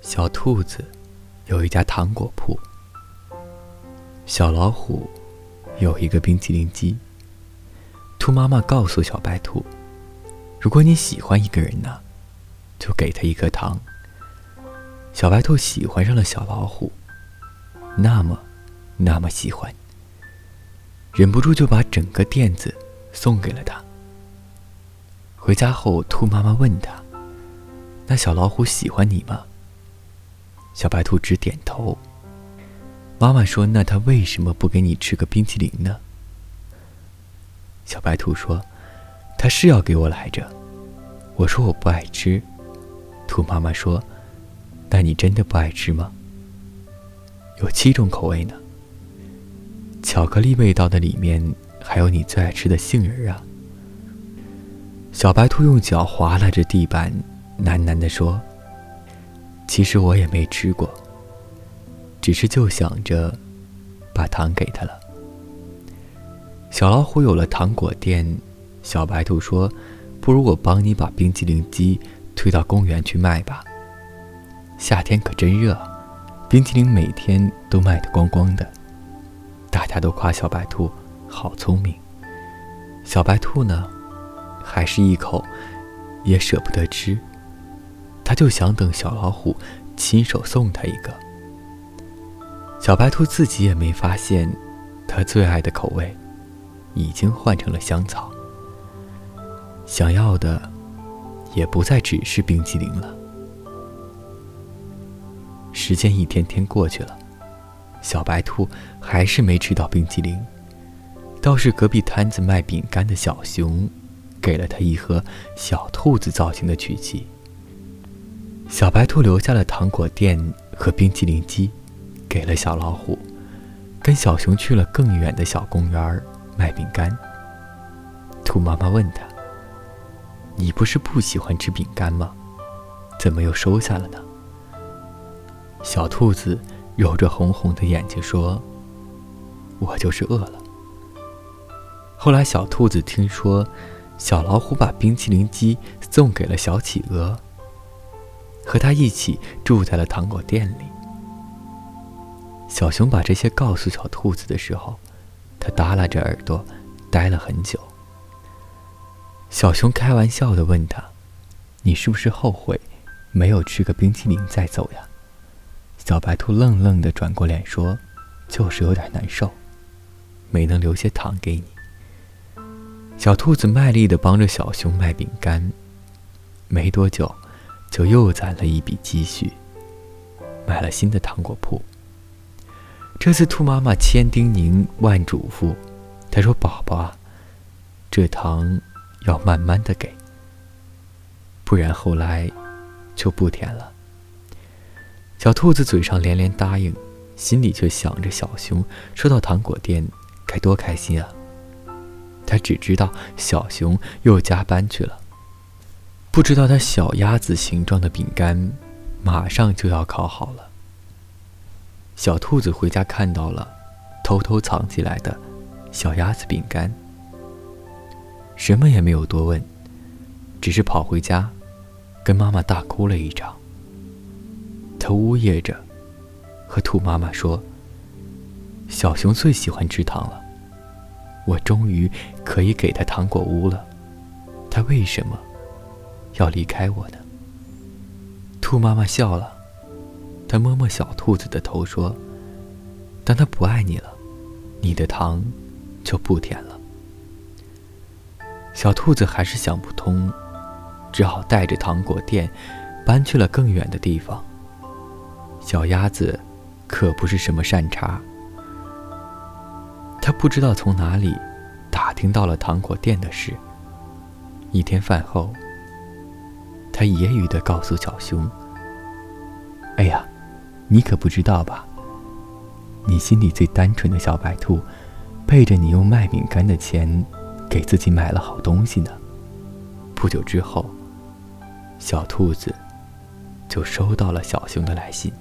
小兔子有一家糖果铺，小老虎有一个冰淇淋机。兔妈妈告诉小白兔：“如果你喜欢一个人呢，就给他一颗糖。”小白兔喜欢上了小老虎，那么，那么喜欢，忍不住就把整个垫子送给了他。回家后，兔妈妈问他：“那小老虎喜欢你吗？”小白兔只点头。妈妈说：“那他为什么不给你吃个冰淇淋呢？”小白兔说：“他是要给我来着。”我说：“我不爱吃。”兔妈妈说：“那你真的不爱吃吗？有七种口味呢。巧克力味道的里面还有你最爱吃的杏仁啊。”小白兔用脚划拉着地板，喃喃地说。其实我也没吃过，只是就想着把糖给他了。小老虎有了糖果店，小白兔说：“不如我帮你把冰淇淋机推到公园去卖吧。夏天可真热，冰淇淋每天都卖得光光的。大家都夸小白兔好聪明。小白兔呢，还是一口也舍不得吃。”他就想等小老虎亲手送他一个。小白兔自己也没发现，他最爱的口味已经换成了香草。想要的也不再只是冰淇淋了。时间一天天过去了，小白兔还是没吃到冰淇淋，倒是隔壁摊子卖饼干的小熊，给了他一盒小兔子造型的曲奇。小白兔留下了糖果店和冰淇淋机，给了小老虎，跟小熊去了更远的小公园卖饼干。兔妈妈问他：“你不是不喜欢吃饼干吗？怎么又收下了呢？”小兔子揉着红红的眼睛说：“我就是饿了。”后来，小兔子听说小老虎把冰淇淋机送给了小企鹅。和他一起住在了糖果店里。小熊把这些告诉小兔子的时候，他耷拉着耳朵，呆了很久。小熊开玩笑的问他：“你是不是后悔没有吃个冰淇淋再走呀？”小白兔愣愣的转过脸说：“就是有点难受，没能留些糖给你。”小兔子卖力的帮着小熊卖饼干，没多久。就又攒了一笔积蓄，买了新的糖果铺。这次兔妈妈千叮咛万嘱咐，她说：“宝宝啊，这糖要慢慢的给，不然后来就不甜了。”小兔子嘴上连连答应，心里却想着小熊收到糖果店该多开心啊。他只知道小熊又加班去了。不知道他小鸭子形状的饼干，马上就要烤好了。小兔子回家看到了，偷偷藏起来的小鸭子饼干，什么也没有多问，只是跑回家，跟妈妈大哭了一场。他呜咽着，和兔妈妈说：“小熊最喜欢吃糖了，我终于可以给他糖果屋了。他为什么？”要离开我的。兔妈妈笑了，她摸摸小兔子的头说：“当他不爱你了，你的糖就不甜了。”小兔子还是想不通，只好带着糖果店搬去了更远的地方。小鸭子可不是什么善茬，它不知道从哪里打听到了糖果店的事。一天饭后。他揶揄的告诉小熊：“哎呀，你可不知道吧？你心里最单纯的小白兔，背着你用卖饼干的钱，给自己买了好东西呢。不久之后，小兔子就收到了小熊的来信。”